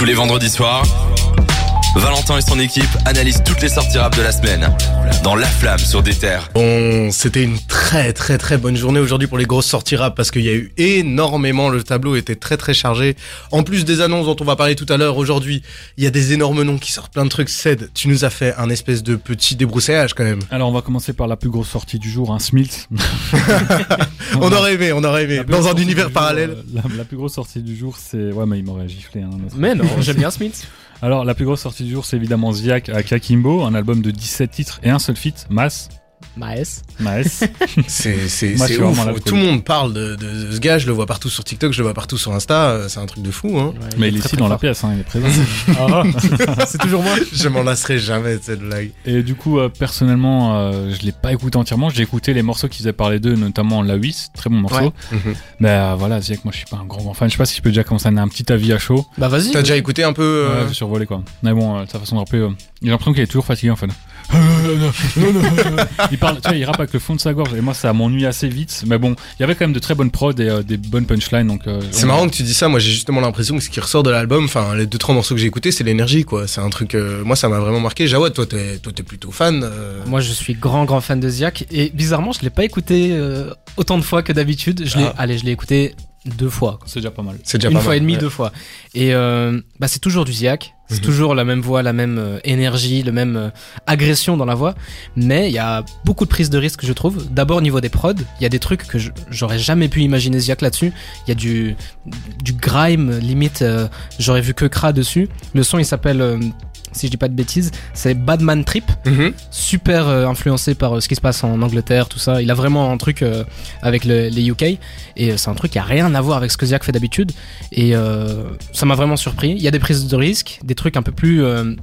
Tous les vendredis soirs, Valentin et son équipe analysent toutes les sorties rap de la semaine dans La Flamme sur des terres. Bon, c'était une très très très bonne journée aujourd'hui pour les grosses sorties rap parce qu'il y a eu énormément, le tableau était très très chargé. En plus des annonces dont on va parler tout à l'heure aujourd'hui, il y a des énormes noms qui sortent plein de trucs. Ced, tu nous as fait un espèce de petit débroussaillage quand même. Alors on va commencer par la plus grosse sortie du jour, un Smith. on aurait aimé, on aurait aimé. Dans un univers parallèle. la, la, plus grosse sortie du jour, c'est... Ouais, mais il m'aurait giflé. Hein, mais non, j'aime bien Smith. Alors, la plus grosse sortie du jour, c'est évidemment Ziak à Kakimbo, un album de 17 titres et un seul feat, Mass. Maes. Maes. c'est c'est c'est ouf. Tout le monde parle de, de, ce gars. Je le vois partout sur TikTok, je le vois partout sur Insta. C'est un truc de fou. Hein. Ouais, Mais il est, ici dans la pièce, hein, il est présent. ah, c'est toujours moi. Je m'en lasserai jamais de cette blague. Et du coup, euh, personnellement, euh, je l'ai pas écouté entièrement. J'ai écouté les morceaux qui faisaient parler d'eux, notamment La 8, très bon morceau. Mais mhm. euh, voilà, Ziak, moi je suis pas un grand, grand fan. Je sais pas si je peux déjà commencer à donner un petit avis à chaud. Bah vas-y. T'as déjà écouté un peu euh... Ouais, survolé quoi. Mais bon, sa façon de rapper, j'ai l'impression qu'il est toujours fatigué en fait. Il parle, tu vois, il rappe avec le fond de sa gorge et moi ça m'ennuie assez vite. Mais bon, il y avait quand même de très bonnes prods et euh, des bonnes punchlines. Donc euh, c'est marrant que tu dis ça. Moi j'ai justement l'impression que ce qui ressort de l'album, enfin les deux trois morceaux que j'ai écoutés, c'est l'énergie quoi. C'est un truc. Euh, moi ça m'a vraiment marqué. Jawad, toi t'es toi plutôt fan. Moi je suis grand grand fan de Ziak et bizarrement je l'ai pas écouté autant de fois que d'habitude. Je l'ai, ah. allez je l'ai écouté deux fois. C'est déjà pas mal. C'est déjà Une fois et demie, deux fois. Et euh, bah c'est toujours du Ziak. C'est Mhm. toujours la même voix, la même euh, énergie, le même euh, agression dans la voix. Mais il y a beaucoup de prises de risque, je trouve. D'abord au niveau des prods, il y a des trucs que j'aurais jamais pu imaginer Ziak là-dessus. Il y a du du grime limite. euh, j'aurais vu que Kra dessus. Le son il s'appelle euh, si je dis pas de bêtises, c'est Badman Trip Mhm. super euh, influencé par euh, ce qui se passe en Angleterre, tout ça. Il a vraiment un truc euh, avec le- les UK et euh, c'est un truc qui a rien à voir avec ce que Ziak fait d'habitude et euh, ça m'a vraiment surpris. Il y a des prises de risque, des trucs un peu plus euh,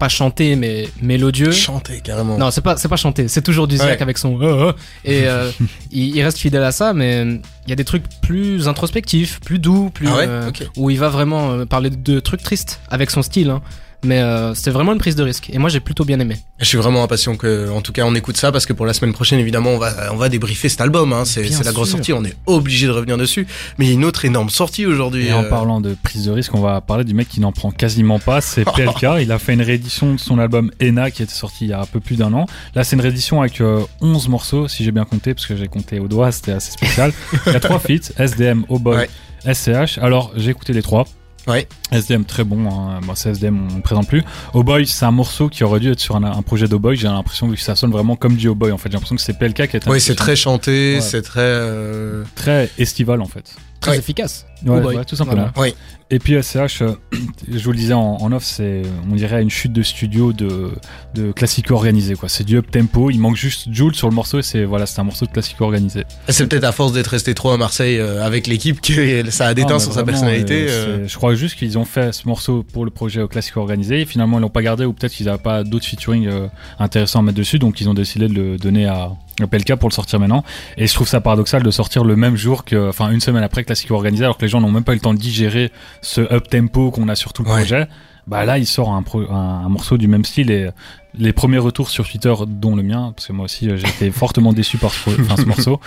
pas chantés mais mélodieux. Chanter carrément. Non, c'est pas c'est pas chanté, c'est toujours du Ziak Ouais. avec son euh, euh, et euh, il, il reste fidèle à ça mais il y a des trucs plus introspectifs, plus doux, plus Ah ouais euh, Ok. où il va vraiment parler de trucs tristes avec son style hein. Mais euh, c'était vraiment une prise de risque et moi j'ai plutôt bien aimé. Je suis vraiment impatient que, en tout cas, on écoute ça parce que pour la semaine prochaine, évidemment, on va, on va débriefer cet album. Hein. C'est, la grosse sortie. On est obligé de revenir dessus. Mais il y a une autre énorme sortie aujourd'hui. Et en euh, parlant de prise de risque, on va parler du mec qui n'en prend quasiment pas, c'est PLK. Il a fait une réédition de son album Ena qui était sorti il y a un peu plus d'un an. Là, c'est une réédition avec euh, 11 morceaux, si j'ai bien compté, parce que j'ai compté au doigt, c'était assez spécial. il y a trois feats, SDM, Oh Boy, Ouais. SCH. Alors, j'ai écouté les trois. Ouais. SDM très bon, hein. Bon, c'est SDM, on ne présente plus. Oh Boy, c'est un morceau qui aurait dû être sur un, un projet d'O Boy. J'ai l'impression que ça sonne vraiment comme du Oh Boy en fait. J'ai l'impression que c'est PLK qui a été Oui, c'est très chanté, Ouais. c'est très. euh, très estival en fait. Très Ouais. efficace. Ouais, Oh tout simplement. Voilà. Oui. Et puis SCH, euh, je vous le disais en, en off, c'est, on dirait une chute de studio de, de classico organisé, quoi. C'est du up tempo, il manque juste Jules sur le morceau et c'est, voilà, c'est un morceau de classico organisé. C'est peut-être à force d'être resté trop à Marseille euh, avec l'équipe que ça a déteint Ah, sur sa personnalité. euh, euh. Je crois juste qu'ils ont fait ce morceau pour le projet au classico organisé et finalement ils l'ont pas gardé ou peut-être qu'ils n'avaient pas d'autres featuring euh, intéressants à mettre dessus, donc ils ont décidé de le donner à PLK pour le sortir maintenant. Et je trouve ça paradoxal de sortir le même jour que, enfin, une semaine après classico organisé, alors que les gens n'ont même pas eu le temps de digérer ce up tempo qu'on a sur tout le Ouais. projet. Bah là, il sort un, pro- un, un morceau du même style et les premiers retours sur Twitter, dont le mien, parce que moi aussi euh, j'ai été fortement déçu par ce, morceau.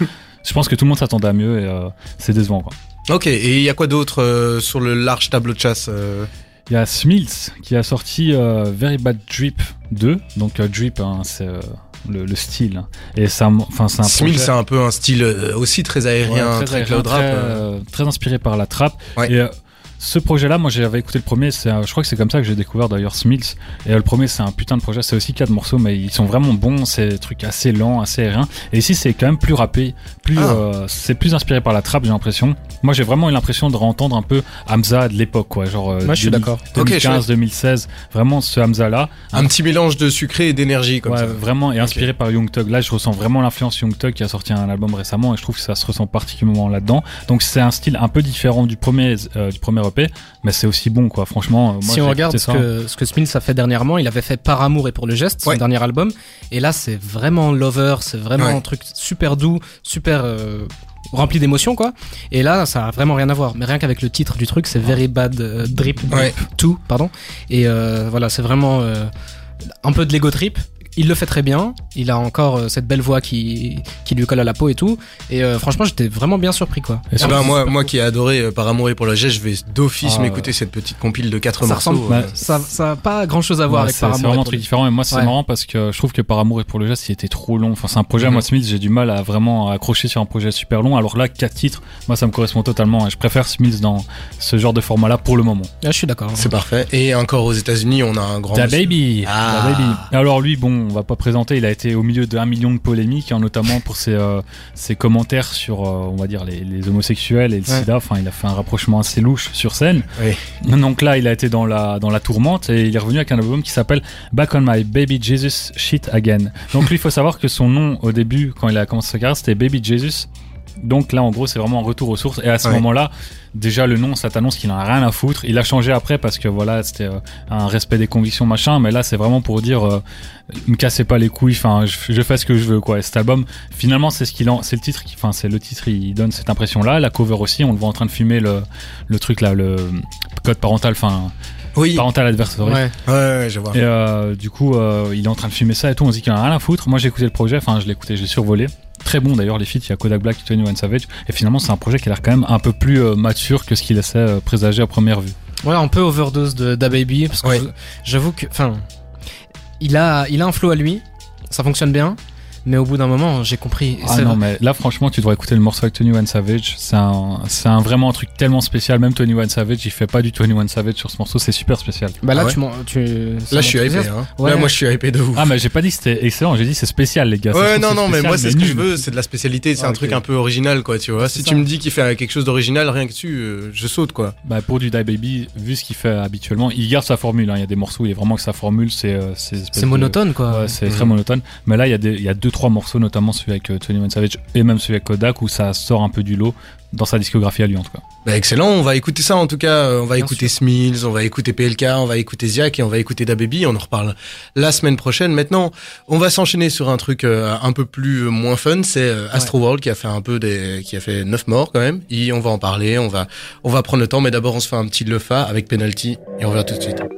Je pense que tout le monde s'attendait à mieux et euh, c'est décevant quoi. Ok, et il y a quoi d'autre euh, sur le large tableau de chasse euh Il y a Smills qui a sorti euh, Very Bad Drip 2. Donc euh, Drip, hein, c'est euh, le, le style. Et ça, enfin c'est un Smil, c'est un peu un style euh, aussi très aérien, Ouais, très, aérien, cloud rap. très, euh. euh, très inspiré par la trap. Ouais. Et euh, ce projet-là, moi j'avais écouté le premier, c'est, euh, je crois que c'est comme ça que j'ai découvert d'ailleurs Smills. Et euh, le premier, c'est un putain de projet, c'est aussi quatre morceaux, mais ils sont vraiment bons, c'est des trucs assez lents, assez aériens. Et ici, c'est quand même plus rappé, plus, Ah. euh, c'est plus inspiré par la trap, j'ai l'impression. Moi j'ai vraiment eu l'impression de réentendre un peu Hamza de l'époque, quoi. Genre, euh, Moi, je suis 2000, d'accord. Ok, 2015, 2016, vraiment ce Hamza-là. Un petit mélange de sucré et d'énergie comme Ouais, ça. vraiment, et inspiré par Young Thug. Là, je ressens vraiment l'influence Young Thug qui a sorti un album récemment et je trouve que ça se ressent particulièrement là-dedans. Donc, c'est un style un peu différent du premier, euh, du premier EP, mais c'est aussi bon, quoi. Franchement, euh, moi, si on regarde ce que, ce que Smills a fait dernièrement, il avait fait Par amour et pour le geste, son Ouais. dernier album. Et là, c'est vraiment lover, c'est vraiment Ouais. un truc super doux, super euh, rempli d'émotions, quoi. Et là, ça a vraiment rien à voir. Mais rien qu'avec le titre du truc, c'est Very Bad euh, Drip, Ouais. 2, pardon. Et euh, voilà, c'est vraiment euh, un peu de l'ego trip. Il le fait très bien. Il a encore euh, cette belle voix qui, qui lui colle à la peau et tout. Et euh, franchement, j'étais vraiment bien surpris, quoi. Et Ah sur- ben, moi, moi qui ai adoré euh, Par amour et pour le geste, je vais d'office Ah, m'écouter cette petite compile de quatre Ça morceaux. ressemble- euh. bah, Ça, ça a pas grand chose à voir Ouais, avec c'est Par c'est amour et vraiment très le- différent et moi c'est Ouais. marrant parce que je trouve que par amour et pour le geste il était trop long enfin c'est un projet Mhm. moi Smith j'ai du mal à vraiment accrocher sur un projet super long alors là quatre titres moi ça me correspond totalement et je préfère Smith dans ce genre de format là pour le moment Ah, je suis d'accord. C'est parfait. Et encore aux États-Unis, on a un grand. Da. Baby Ah. Da Baby alors lui bon on va pas présenter il a été au milieu d'un million de polémiques hein, notamment pour ses, euh, ses commentaires sur euh, on va dire les, les homosexuels et le Ouais. sida enfin il a fait un rapprochement assez louche sur scène Oui. donc là il a été dans la, dans la tourmente et il est revenu avec un album qui s'appelle Back on My Baby Jesus Shit Again. Donc lui, il faut savoir que son nom au début, quand il a commencé sa carrière, c'était Baby Jesus. Donc là, en gros, c'est vraiment un retour aux sources. Et à ce Ouais. moment-là, déjà le nom, ça t'annonce qu'il en a rien à foutre. Il a changé après parce que voilà, c'était euh, un respect des convictions machin. Mais là, c'est vraiment pour dire, euh, me cassez pas les couilles. Enfin, je, je fais ce que je veux quoi. Et cet album, finalement, c'est ce qu'il en, c'est le titre. qui- Enfin, c'est le titre. Il donne cette impression-là. La cover aussi, on le voit en train de fumer le, le truc là, le code parental. Enfin, Oui. parental adversory. Ouais. Ouais, ouais, je vois. Et euh, du coup, euh, il est en train de fumer ça et tout. On se dit qu'il en a rien à foutre. Moi, j'ai écouté le projet. Enfin, je l'ai écouté, je l'ai survolé. Très bon d'ailleurs, les feats. Il y a Kodak Black, Tony One Savage. Et finalement, c'est un projet qui a l'air quand même un peu plus euh, mature que ce qu'il laissait euh, présager à première vue. Ouais, un peu overdose de Da Baby parce que Ouais. j'avoue que, enfin, il a, il a un flow à lui, ça fonctionne bien, mais au bout d'un moment, j'ai compris. Ah non, vrai- mais là, franchement, tu devrais écouter le morceau avec Tony One Savage. C'est un, c'est un vraiment un truc tellement spécial. Même Tony One Savage, il fait pas du Tony One Savage sur ce morceau. C'est super spécial. Bah là, Ah ouais tu, m'en- tu, Là, je suis hypé. Hein. Ouais. Là, moi, je suis hypé de ouf. Ah, mais j'ai pas dit que c'était excellent. J'ai dit c'est spécial, les gars. Ouais, non, non, mais moi, c'est ce que je nul. veux, c'est de la spécialité, c'est Ah, un truc un peu original, quoi, tu vois. Si tu me dis qu'il fait quelque chose d'original, rien que dessus, euh, je saute, quoi. Bah pour du Die Baby, vu ce qu'il fait habituellement, il garde sa formule. hein. Il y a des morceaux, il est vraiment que sa formule, c'est euh, c'est monotone, quoi. C'est Mhm. très monotone. Mais là, il y a des, il y a deux trois morceaux, notamment celui avec euh, Tony One Savage et même celui avec Kodak, où ça sort un peu du lot dans sa discographie à lui en tout cas. Bah, excellent, on va écouter ça en tout cas. euh, On va Bien écouter Smills, on va écouter PLK, on va écouter Ziak et on va écouter DaBaby. On en reparle la semaine prochaine. Maintenant, on va s'enchaîner sur un truc euh, un peu plus moins fun. C'est Astro World qui a fait un peu des, qui a fait neuf morts quand même. Et on va en parler, on va, on va prendre le temps. Mais d'abord, on se fait un petit lefa avec penalty et on revient tout de suite.